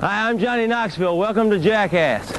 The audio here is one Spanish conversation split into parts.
Hi, I'm Johnny Knoxville. Welcome to Jackass.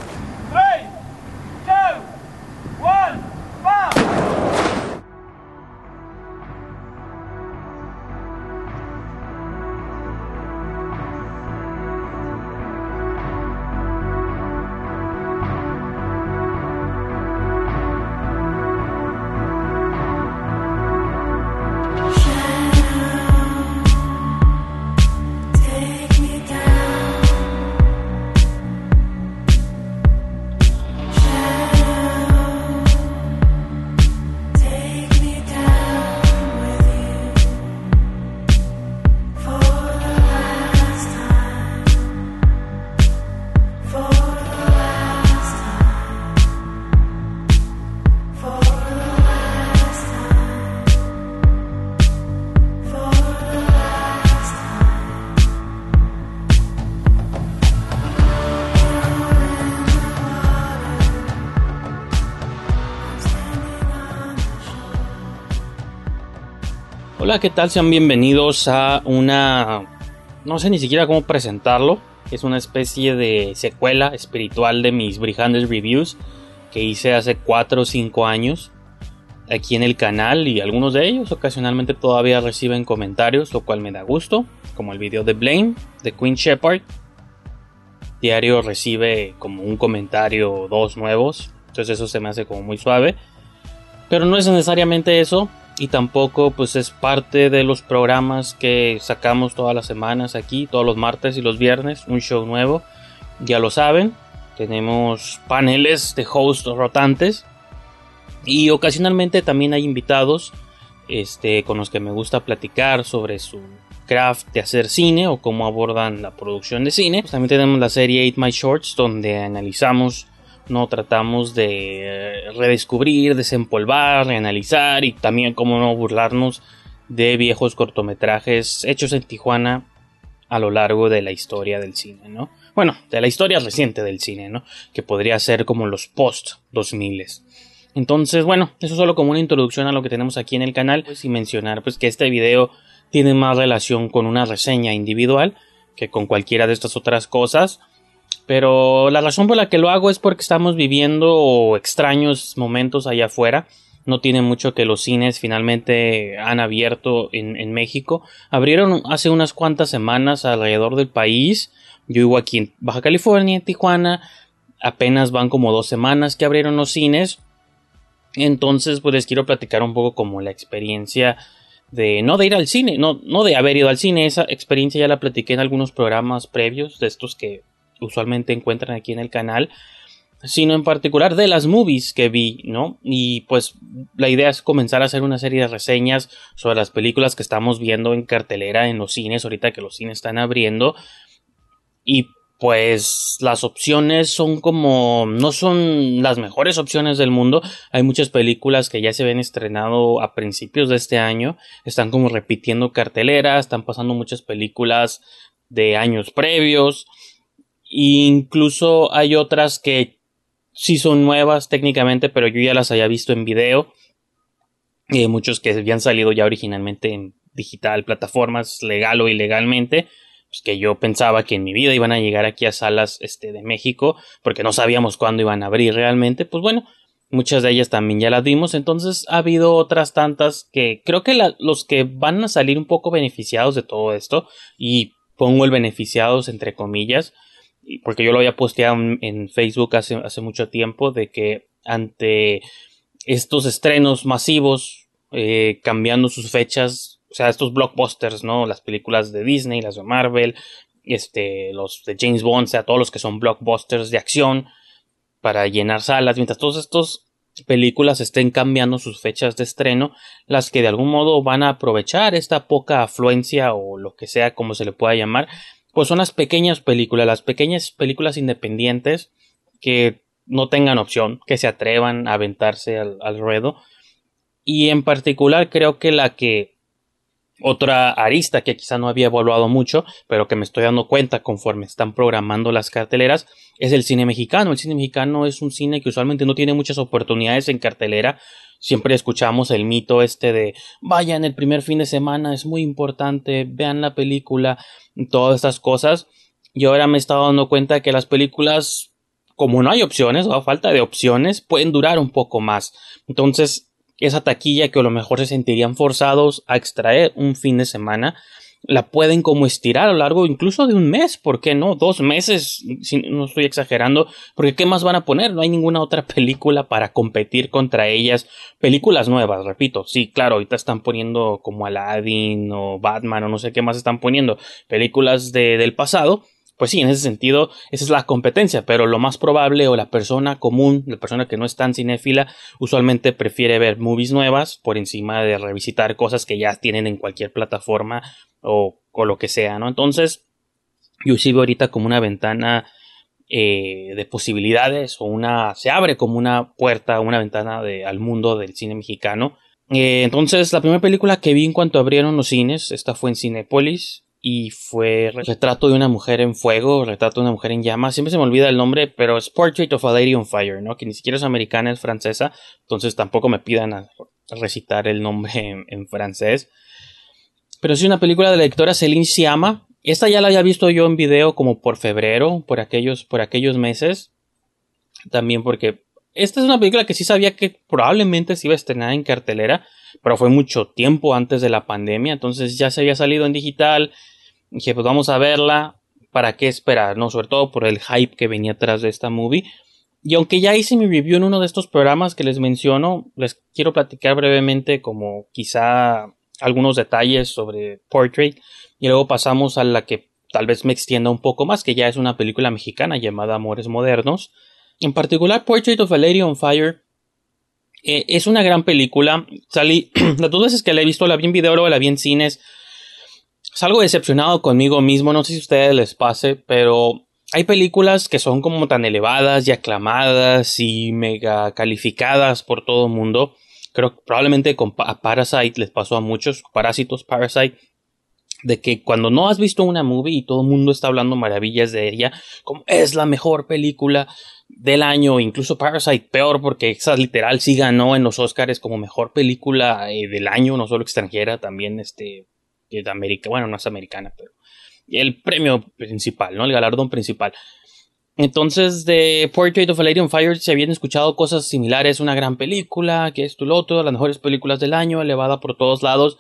Hola, ¿qué tal? Sean bienvenidos a una... No sé ni siquiera cómo presentarlo. Es una especie de secuela espiritual de mis Brihandes Reviews que hice hace 4 o 5 años aquí en el canal y algunos de ellos ocasionalmente todavía reciben comentarios, lo cual me da gusto, como el video de Blame de Queen Shepard. Diario recibe como un comentario o dos nuevos, entonces eso se me hace como muy suave. Pero no es necesariamente eso y tampoco pues es parte de los programas que sacamos todas las semanas aquí, todos los martes y los viernes, un show nuevo. Ya lo saben, tenemos paneles de hosts rotantes y ocasionalmente también hay invitados este, con los que me gusta platicar sobre su craft de hacer cine o cómo abordan la producción de cine. Pues también tenemos la serie 8 My Shorts donde analizamos no tratamos de eh, redescubrir, desempolvar, reanalizar y también cómo no burlarnos de viejos cortometrajes hechos en Tijuana a lo largo de la historia del cine, ¿no? Bueno, de la historia reciente del cine, ¿no? Que podría ser como los post 2000 entonces, bueno, eso solo como una introducción a lo que tenemos aquí en el canal pues, y mencionar pues que este video tiene más relación con una reseña individual que con cualquiera de estas otras cosas. Pero la razón por la que lo hago es porque estamos viviendo extraños momentos allá afuera. No tiene mucho que los cines finalmente han abierto en, en México. Abrieron hace unas cuantas semanas alrededor del país. Yo vivo aquí en Baja California, en Tijuana. Apenas van como dos semanas que abrieron los cines. Entonces, pues les quiero platicar un poco como la experiencia de no de ir al cine, no, no de haber ido al cine, esa experiencia ya la platiqué en algunos programas previos de estos que usualmente encuentran aquí en el canal, sino en particular de las movies que vi, ¿no? Y pues la idea es comenzar a hacer una serie de reseñas sobre las películas que estamos viendo en cartelera en los cines, ahorita que los cines están abriendo. Y pues las opciones son como no son las mejores opciones del mundo. Hay muchas películas que ya se ven estrenado a principios de este año, están como repitiendo cartelera, están pasando muchas películas de años previos. Incluso hay otras que sí son nuevas técnicamente, pero yo ya las había visto en video. Y muchos que habían salido ya originalmente en digital, plataformas legal o ilegalmente pues que yo pensaba que en mi vida iban a llegar aquí a salas este, de México, porque no sabíamos cuándo iban a abrir realmente, pues bueno, muchas de ellas también ya las vimos, entonces ha habido otras tantas que creo que los que van a salir un poco beneficiados de todo esto, y pongo el beneficiados entre comillas, porque yo lo había posteado en, en Facebook hace, hace mucho tiempo, de que ante estos estrenos masivos, eh, cambiando sus fechas, o sea, estos blockbusters, ¿no? Las películas de Disney, las de Marvel, este, los de James Bond, o sea, todos los que son blockbusters de acción para llenar salas, mientras todas estas películas estén cambiando sus fechas de estreno, las que de algún modo van a aprovechar esta poca afluencia o lo que sea como se le pueda llamar, pues son las pequeñas películas, las pequeñas películas independientes que no tengan opción, que se atrevan a aventarse al, al ruedo. Y en particular creo que la que otra arista que quizá no había evaluado mucho, pero que me estoy dando cuenta conforme están programando las carteleras, es el cine mexicano. El cine mexicano es un cine que usualmente no tiene muchas oportunidades en cartelera. Siempre escuchamos el mito este de vayan el primer fin de semana, es muy importante, vean la película, todas estas cosas. Y ahora me he estado dando cuenta que las películas, como no hay opciones o falta de opciones, pueden durar un poco más. Entonces, esa taquilla que a lo mejor se sentirían forzados a extraer un fin de semana, la pueden como estirar a lo largo incluso de un mes, ¿por qué no? Dos meses, si no estoy exagerando, porque ¿qué más van a poner? No hay ninguna otra película para competir contra ellas. Películas nuevas, repito, sí, claro, ahorita están poniendo como Aladdin o Batman o no sé qué más están poniendo, películas de, del pasado, pues sí, en ese sentido, esa es la competencia, pero lo más probable o la persona común, la persona que no es tan cinéfila, usualmente prefiere ver movies nuevas por encima de revisitar cosas que ya tienen en cualquier plataforma o, o lo que sea, ¿no? Entonces, yo sí veo ahorita como una ventana eh, de posibilidades o una, se abre como una puerta, una ventana de, al mundo del cine mexicano. Eh, entonces, la primera película que vi en cuanto abrieron los cines, esta fue en Cinepolis, y fue Retrato de una mujer en fuego, Retrato de una mujer en llamas, siempre se me olvida el nombre, pero es Portrait of a Lady on Fire, ¿no? Que ni siquiera es americana, es francesa, entonces tampoco me pidan a recitar el nombre en, francés. Pero es una película de la directora Celine Sciamma. Esta ya la había visto yo en video como por febrero, por aquellos, por aquellos meses. También porque esta es una película que sí sabía que probablemente se iba a estrenar en cartelera, pero fue mucho tiempo antes de la pandemia, entonces ya se había salido en digital. Dije, pues vamos a verla, ¿para qué esperar? No, sobre todo por el hype que venía atrás de esta movie. Y aunque ya hice mi review en uno de estos programas que les menciono, les quiero platicar brevemente como quizá algunos detalles sobre Portrait y luego pasamos a la que tal vez me extienda un poco más, que ya es una película mexicana llamada Amores Modernos. En particular, Portrait of a Lady on Fire eh, es una gran película. Salí, las dos veces que la he visto, la vi en video, luego la vi en cines. Salgo decepcionado conmigo mismo, no sé si a ustedes les pase, pero hay películas que son como tan elevadas y aclamadas y mega calificadas por todo el mundo. Creo que probablemente con a Parasite les pasó a muchos, Parásitos, Parasite, de que cuando no has visto una movie y todo el mundo está hablando maravillas de ella, como es la mejor película del año, incluso Parasite peor porque esa literal sí ganó en los Oscars como mejor película eh, del año, no solo extranjera, también este de América, bueno, no es americana, pero el premio principal, ¿no? El galardón principal. Entonces, de Portrait of a Lady on Fire se habían escuchado cosas similares, una gran película, que esto y lo otro, las mejores películas del año, elevada por todos lados.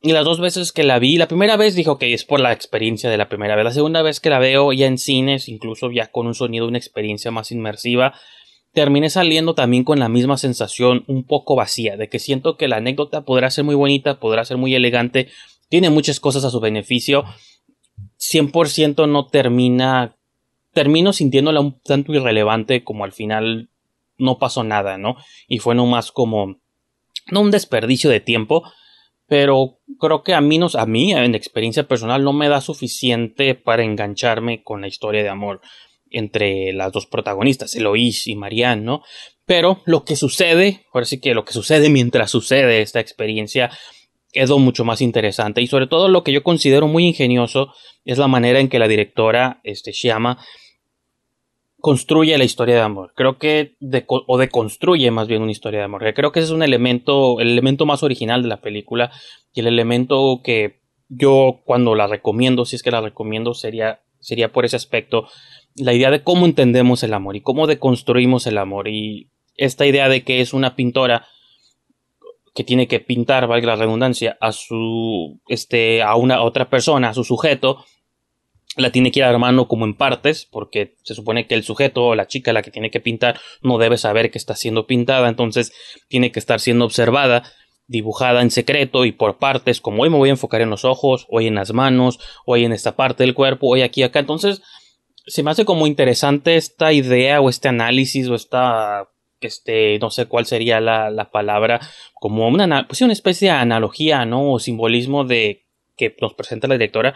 Y las dos veces que la vi, la primera vez dijo que es por la experiencia de la primera vez. La segunda vez que la veo ya en cines, incluso ya con un sonido, una experiencia más inmersiva, terminé saliendo también con la misma sensación un poco vacía, de que siento que la anécdota podrá ser muy bonita, podrá ser muy elegante, tiene muchas cosas a su beneficio, 100% no termina, termino sintiéndola un tanto irrelevante como al final no pasó nada, ¿no? Y fue nomás como, no un desperdicio de tiempo, pero creo que a mí, a mí, en experiencia personal, no me da suficiente para engancharme con la historia de amor entre las dos protagonistas, Eloís y Marianne, ¿no? Pero lo que sucede, ahora sí que lo que sucede mientras sucede esta experiencia es mucho más interesante y sobre todo lo que yo considero muy ingenioso es la manera en que la directora, este, Shyama, construye la historia de amor. Creo que de, o deconstruye más bien una historia de amor. Creo que ese es un elemento, el elemento más original de la película y el elemento que yo cuando la recomiendo, si es que la recomiendo, sería, sería por ese aspecto, la idea de cómo entendemos el amor y cómo deconstruimos el amor y esta idea de que es una pintora que tiene que pintar, valga la redundancia, a su, este, a una otra persona, a su sujeto, la tiene que ir armando como en partes, porque se supone que el sujeto o la chica la que tiene que pintar no debe saber que está siendo pintada, entonces tiene que estar siendo observada, dibujada en secreto y por partes, como hoy me voy a enfocar en los ojos, hoy en las manos, hoy en esta parte del cuerpo, hoy aquí acá, entonces se me hace como interesante esta idea o este análisis o esta este, no sé cuál sería la, la palabra, como una, pues una especie de analogía, ¿no? O simbolismo de que nos presenta la directora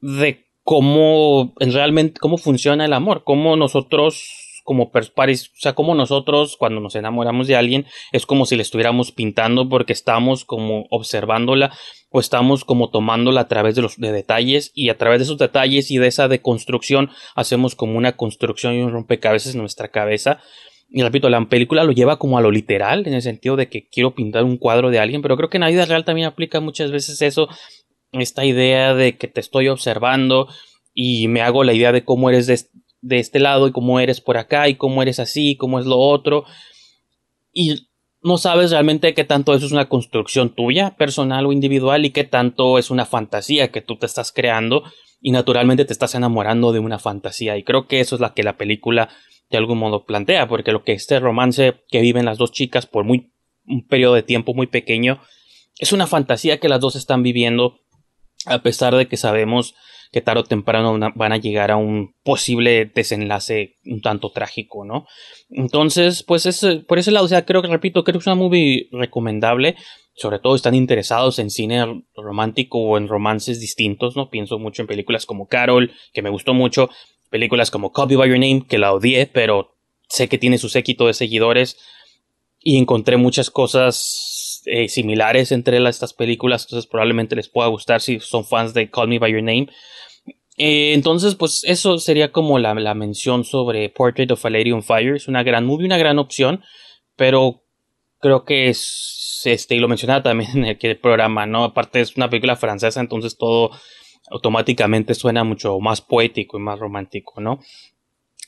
de cómo realmente cómo funciona el amor, cómo nosotros como pares, o sea, como nosotros cuando nos enamoramos de alguien es como si le estuviéramos pintando porque estamos como observándola o estamos como tomándola a través de los de detalles y a través de esos detalles y de esa deconstrucción hacemos como una construcción y un rompecabezas en nuestra cabeza. Y repito, la película lo lleva como a lo literal, en el sentido de que quiero pintar un cuadro de alguien, pero creo que en la vida real también aplica muchas veces eso, esta idea de que te estoy observando y me hago la idea de cómo eres de, de este lado y cómo eres por acá y cómo eres así, cómo es lo otro. Y no sabes realmente qué tanto eso es una construcción tuya, personal o individual, y qué tanto es una fantasía que tú te estás creando y naturalmente te estás enamorando de una fantasía. Y creo que eso es la que la película de algún modo plantea, porque lo que este romance que viven las dos chicas por muy un periodo de tiempo muy pequeño es una fantasía que las dos están viviendo a pesar de que sabemos que tarde o temprano van a llegar a un posible desenlace un tanto trágico, ¿no? Entonces, pues es, por ese lado, o sea, creo que, repito, creo que es una movie recomendable, sobre todo están interesados en cine romántico o en romances distintos, ¿no? Pienso mucho en películas como Carol, que me gustó mucho, películas como Copy by Your Name, que la odié, pero sé que tiene su séquito de seguidores, y encontré muchas cosas eh, similares entre estas películas, entonces probablemente les pueda gustar si son fans de Call Me By Your Name. Eh, entonces, pues eso sería como la, la, mención sobre Portrait of a Lady on Fire. Es una gran movie, una gran opción, pero creo que es, este, y lo mencionaba también en el, programa, ¿no? Aparte es una película francesa, entonces todo automáticamente suena mucho más poético y más romántico, ¿no?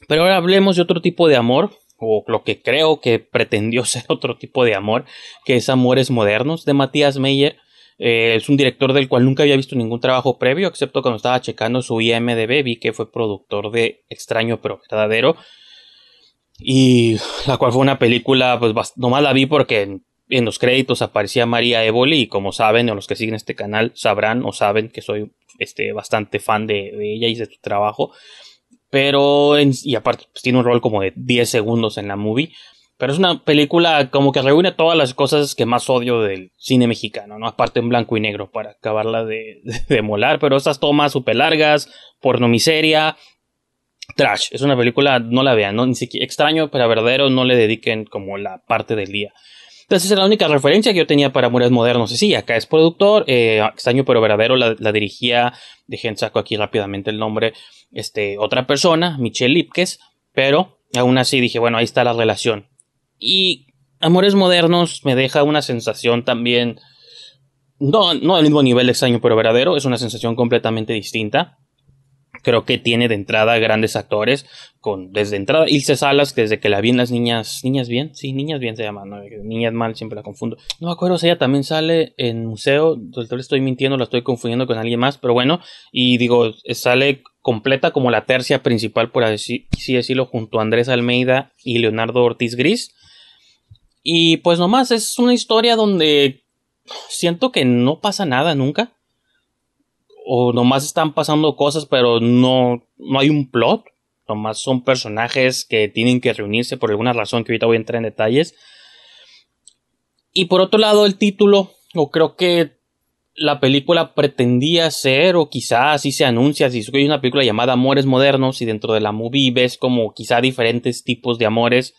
Pero ahora hablemos de otro tipo de amor, o lo que creo que pretendió ser otro tipo de amor, que es Amores Modernos de Matías Meyer. Eh, es un director del cual nunca había visto ningún trabajo previo, excepto cuando estaba checando su IMDB, vi que fue productor de Extraño pero verdadero. Y la cual fue una película, pues nomás la vi porque en, los créditos aparecía María Evoli y como saben, o los que siguen este canal sabrán o saben que soy este, bastante fan de ella y de su trabajo. Pero, en, y aparte, pues, tiene un rol como de 10 segundos en la movie. Pero es una película como que reúne todas las cosas que más odio del cine mexicano, ¿no? Aparte en blanco y negro para acabarla de, de, de molar. Pero estas tomas súper largas, porno miseria, trash. Es una película, no la vean, ¿no? Ni siquiera extraño, pero verdadero, no le dediquen como la parte del día. Entonces es la única referencia que yo tenía para Amores Modernos. Y sí, acá es productor, eh, extraño pero verdadero, la, la dirigía, dejen saco aquí rápidamente el nombre, este, otra persona, Michelle Lipkes, pero aún así dije, bueno, ahí está la relación. Y Amores Modernos me deja una sensación también, no, no al mismo nivel de extraño pero verdadero, es una sensación completamente distinta creo que tiene de entrada grandes actores, con desde entrada Ilse Salas, desde que la vi en las niñas, niñas bien, sí, niñas bien se llama, niñas mal, siempre la confundo. No me acuerdo si ella también sale en museo, estoy mintiendo, la estoy confundiendo con alguien más, pero bueno, y digo, sale completa como la tercia principal, por así, así decirlo, junto a Andrés Almeida y Leonardo Ortiz Gris. Y pues nomás es una historia donde siento que no pasa nada nunca o nomás están pasando cosas, pero no, no hay un plot. Nomás son personajes que tienen que reunirse por alguna razón que ahorita voy a entrar en detalles. Y por otro lado, el título, o creo que la película pretendía ser, o quizás así se anuncia, si hay una película llamada Amores Modernos, y dentro de la movie ves como quizá diferentes tipos de amores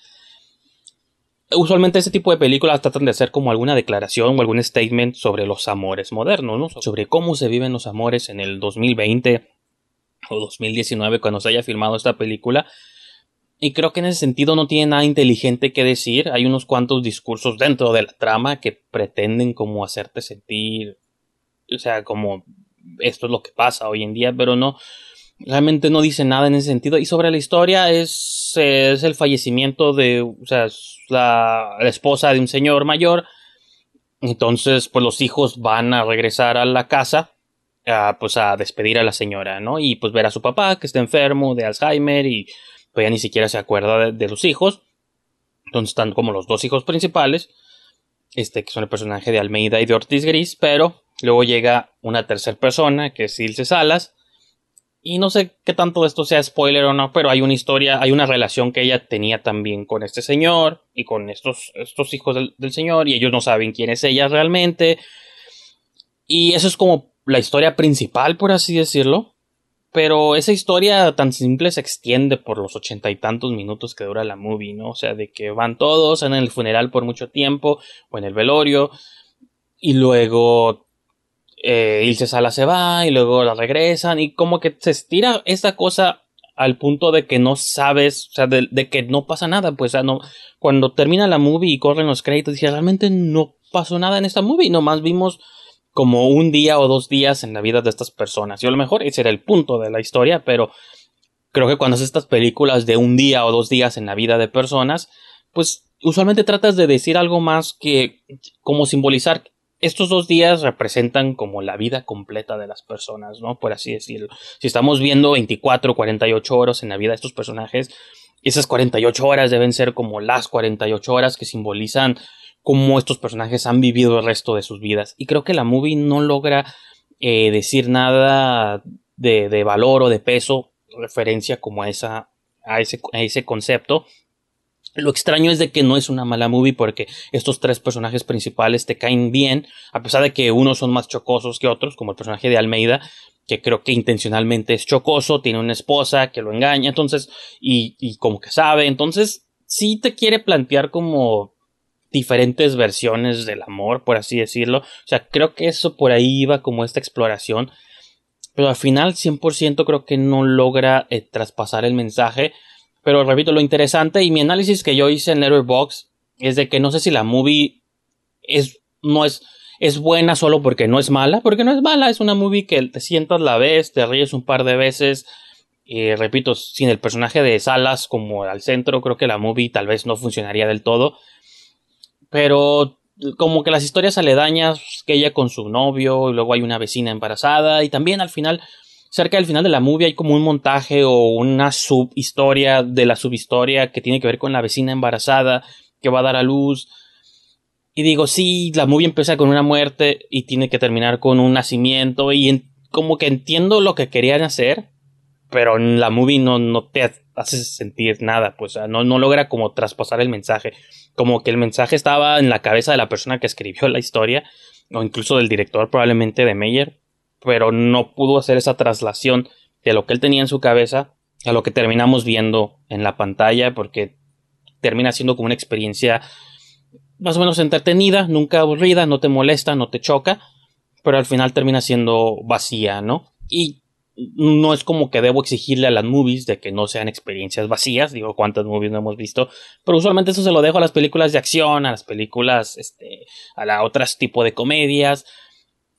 usualmente este tipo de películas tratan de hacer como alguna declaración o algún statement sobre los amores modernos, ¿no? Sobre cómo se viven los amores en el 2020 o 2019 cuando se haya filmado esta película. Y creo que en ese sentido no tiene nada inteligente que decir. Hay unos cuantos discursos dentro de la trama que pretenden como hacerte sentir, o sea, como esto es lo que pasa hoy en día, pero no, realmente no dice nada en ese sentido. Y sobre la historia es, es el fallecimiento de, o sea, la, esposa de un señor mayor. Entonces, pues los hijos van a regresar a la casa, a, pues a despedir a la señora, ¿no? Y pues ver a su papá que está enfermo de Alzheimer y pues ya ni siquiera se acuerda de, de los hijos. Entonces están como los dos hijos principales, este que son el personaje de Almeida y de Ortiz Gris, pero luego llega una tercera persona que es Ilse Salas, y no sé qué tanto de esto sea spoiler o no, pero hay una historia, hay una relación que ella tenía también con este señor y con estos, estos hijos del, del señor y ellos no saben quién es ella realmente. Y eso es como la historia principal, por así decirlo. Pero esa historia tan simple se extiende por los ochenta y tantos minutos que dura la movie, ¿no? O sea, de que van todos en el funeral por mucho tiempo o en el velorio y luego eh, Ilse Sala se va y luego la regresan y como que se estira esta cosa al punto de que no sabes, o sea, de, que no pasa nada, pues, cuando termina la movie y corren los créditos, dices, realmente no pasó nada en esta movie, nomás vimos como un día o dos días en la vida de estas personas. Y a lo mejor ese era el punto de la historia, pero creo que cuando haces estas películas de un día o dos días en la vida de personas, pues usualmente tratas de decir algo más que como simbolizar estos dos días representan como la vida completa de las personas, ¿no? Por así decirlo. Si estamos viendo 24, 48 horas en la vida de estos personajes, esas 48 horas deben ser como las 48 horas que simbolizan cómo estos personajes han vivido el resto de sus vidas. Y creo que la movie no logra eh, decir nada de, valor o de peso, referencia como a, esa, a, ese, a ese concepto. Lo extraño es de que no es una mala movie porque estos tres personajes principales te caen bien, a pesar de que unos son más chocosos que otros, como el personaje de Almeida, que creo que intencionalmente es chocoso, tiene una esposa que lo engaña, entonces, y, y como que sabe, entonces, sí te quiere plantear como diferentes versiones del amor, por así decirlo. O sea, creo que eso por ahí iba como esta exploración. Pero al final 100% creo que no logra eh, traspasar el mensaje. Pero repito, lo interesante y mi análisis que yo hice en Letterboxd es de que no sé si la movie es, no es, es buena solo porque no es mala, porque no es mala, es una movie que te sientas, la ves, te ríes un par de veces. Y repito, sin el personaje de Salas como al centro, creo que la movie tal vez no funcionaría del todo pero como que las historias aledañas, que ella con su novio, y luego hay una vecina embarazada, y también al final, cerca del final de la movie hay como un montaje o una subhistoria de la subhistoria que tiene que ver con la vecina embarazada que va a dar a luz. Y digo, sí, la movie empieza con una muerte y tiene que terminar con un nacimiento, y como que entiendo lo que querían hacer, pero en la movie no, no te hace sentir nada, pues no, no logra como traspasar el mensaje como que el mensaje estaba en la cabeza de la persona que escribió la historia, o incluso del director probablemente de Meyer, pero no pudo hacer esa traslación de lo que él tenía en su cabeza a lo que terminamos viendo en la pantalla, porque termina siendo como una experiencia más o menos entretenida, nunca aburrida, no te molesta, no te choca, pero al final termina siendo vacía, ¿no? Y no es como que debo exigirle a las movies de que no sean experiencias vacías, digo cuántas movies no hemos visto, pero usualmente eso se lo dejo a las películas de acción, a las películas, este, a la otras tipo de comedias.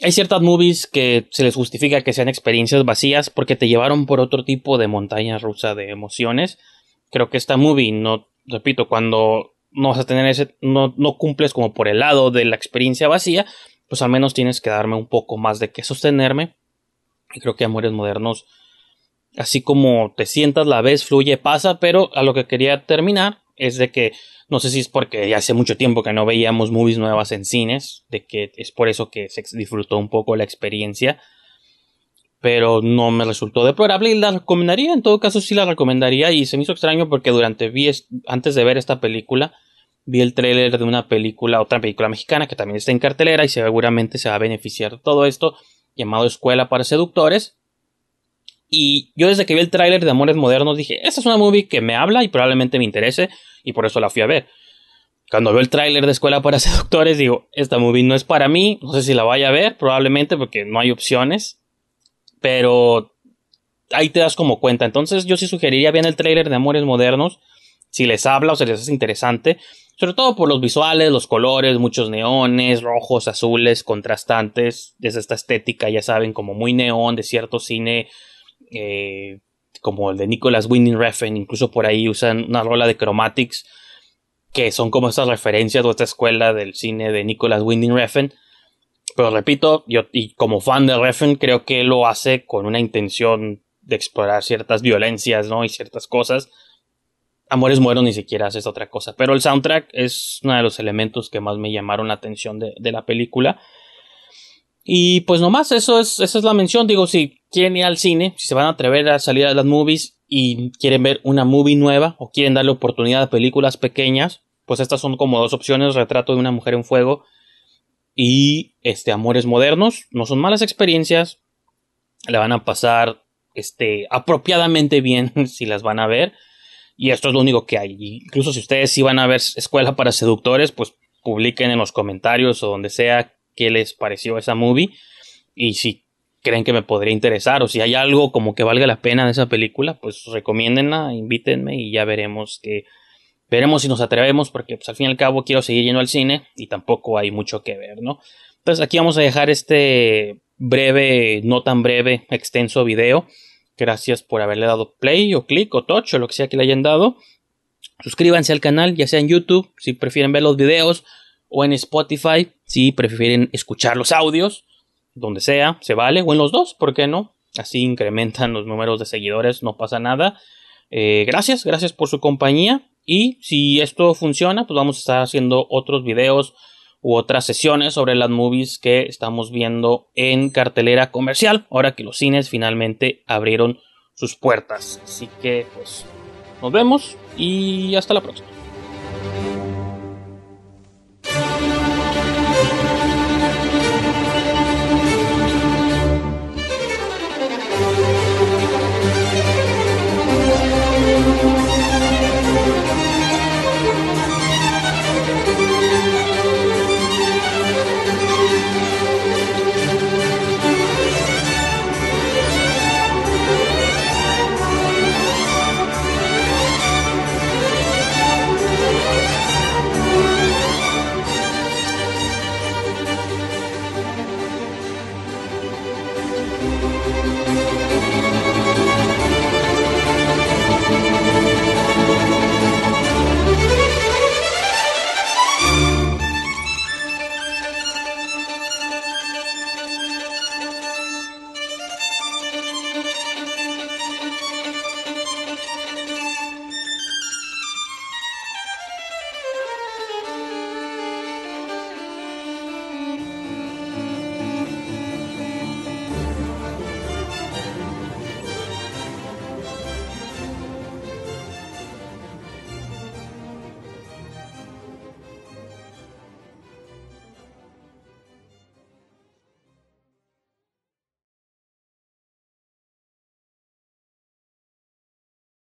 Hay ciertas movies que se les justifica que sean experiencias vacías porque te llevaron por otro tipo de montaña rusa de emociones. Creo que esta movie no, repito, cuando no vas a tener ese, no, no cumples como por el lado de la experiencia vacía, pues al menos tienes que darme un poco más de que sostenerme y creo que Amores Modernos, así como te sientas, la ves, fluye, pasa, pero a lo que quería terminar es de que no sé si es porque hace mucho tiempo que no veíamos movies nuevas en cines, de que es por eso que se disfrutó un poco la experiencia, pero no me resultó deplorable y la recomendaría, en todo caso sí la recomendaría y se me hizo extraño porque durante vi, antes de ver esta película, vi el tráiler de una película, otra película mexicana que también está en cartelera y seguramente se va a beneficiar de todo esto llamado Escuela para Seductores. Y yo desde que vi el tráiler de Amores Modernos dije, esta es una movie que me habla y probablemente me interese y por eso la fui a ver. Cuando veo el tráiler de Escuela para Seductores digo, esta movie no es para mí, no sé si la vaya a ver, probablemente porque no hay opciones, pero ahí te das como cuenta. Entonces yo sí sugeriría bien el tráiler de Amores Modernos, si les habla o se les hace interesante, sobre todo por los visuales, los colores, muchos neones, rojos, azules, contrastantes, desde esta estética, ya saben, como muy neón de cierto cine, eh, como el de Nicholas Winding Refn, incluso por ahí usan una rola de Chromatics, que son como estas referencias de esta escuela del cine de Nicholas Winding Refn. Pero repito, yo y como fan de Refn creo que lo hace con una intención de explorar ciertas violencias, ¿no? Y ciertas cosas Amores Mueros ni siquiera hace otra cosa. Pero el soundtrack es uno de los elementos que más me llamaron la atención de, de la película. Y pues nomás, eso es, esa es la mención. Digo, si quieren ir al cine, si se van a atrever a salir a las movies y quieren ver una movie nueva o quieren darle oportunidad a películas pequeñas, pues estas son como dos opciones: Retrato de una mujer en fuego y este Amores Modernos. No son malas experiencias. Le van a pasar este apropiadamente bien si las van a ver. Y esto es lo único que hay. Incluso si ustedes iban a ver Escuela para Seductores, pues publiquen en los comentarios o donde sea qué les pareció esa movie. Y si creen que me podría interesar o si hay algo como que valga la pena de esa película, pues recomiéndenla, invítenme y ya veremos que veremos si nos atrevemos porque pues al fin y al cabo quiero seguir yendo al cine y tampoco hay mucho que ver, ¿no? Entonces aquí vamos a dejar este breve, no tan breve, extenso video. Gracias por haberle dado play o click o touch o lo que sea que le hayan dado. Suscríbanse al canal, ya sea en YouTube, si prefieren ver los videos, o en Spotify, si prefieren escuchar los audios, donde sea, se vale, o en los dos, ¿por qué no? Así incrementan los números de seguidores, no pasa nada. Eh, gracias, gracias por su compañía. Y si esto funciona, pues vamos a estar haciendo otros videos u otras sesiones sobre las movies que estamos viendo en cartelera comercial, ahora que los cines finalmente abrieron sus puertas. Así que, pues, nos vemos y hasta la próxima.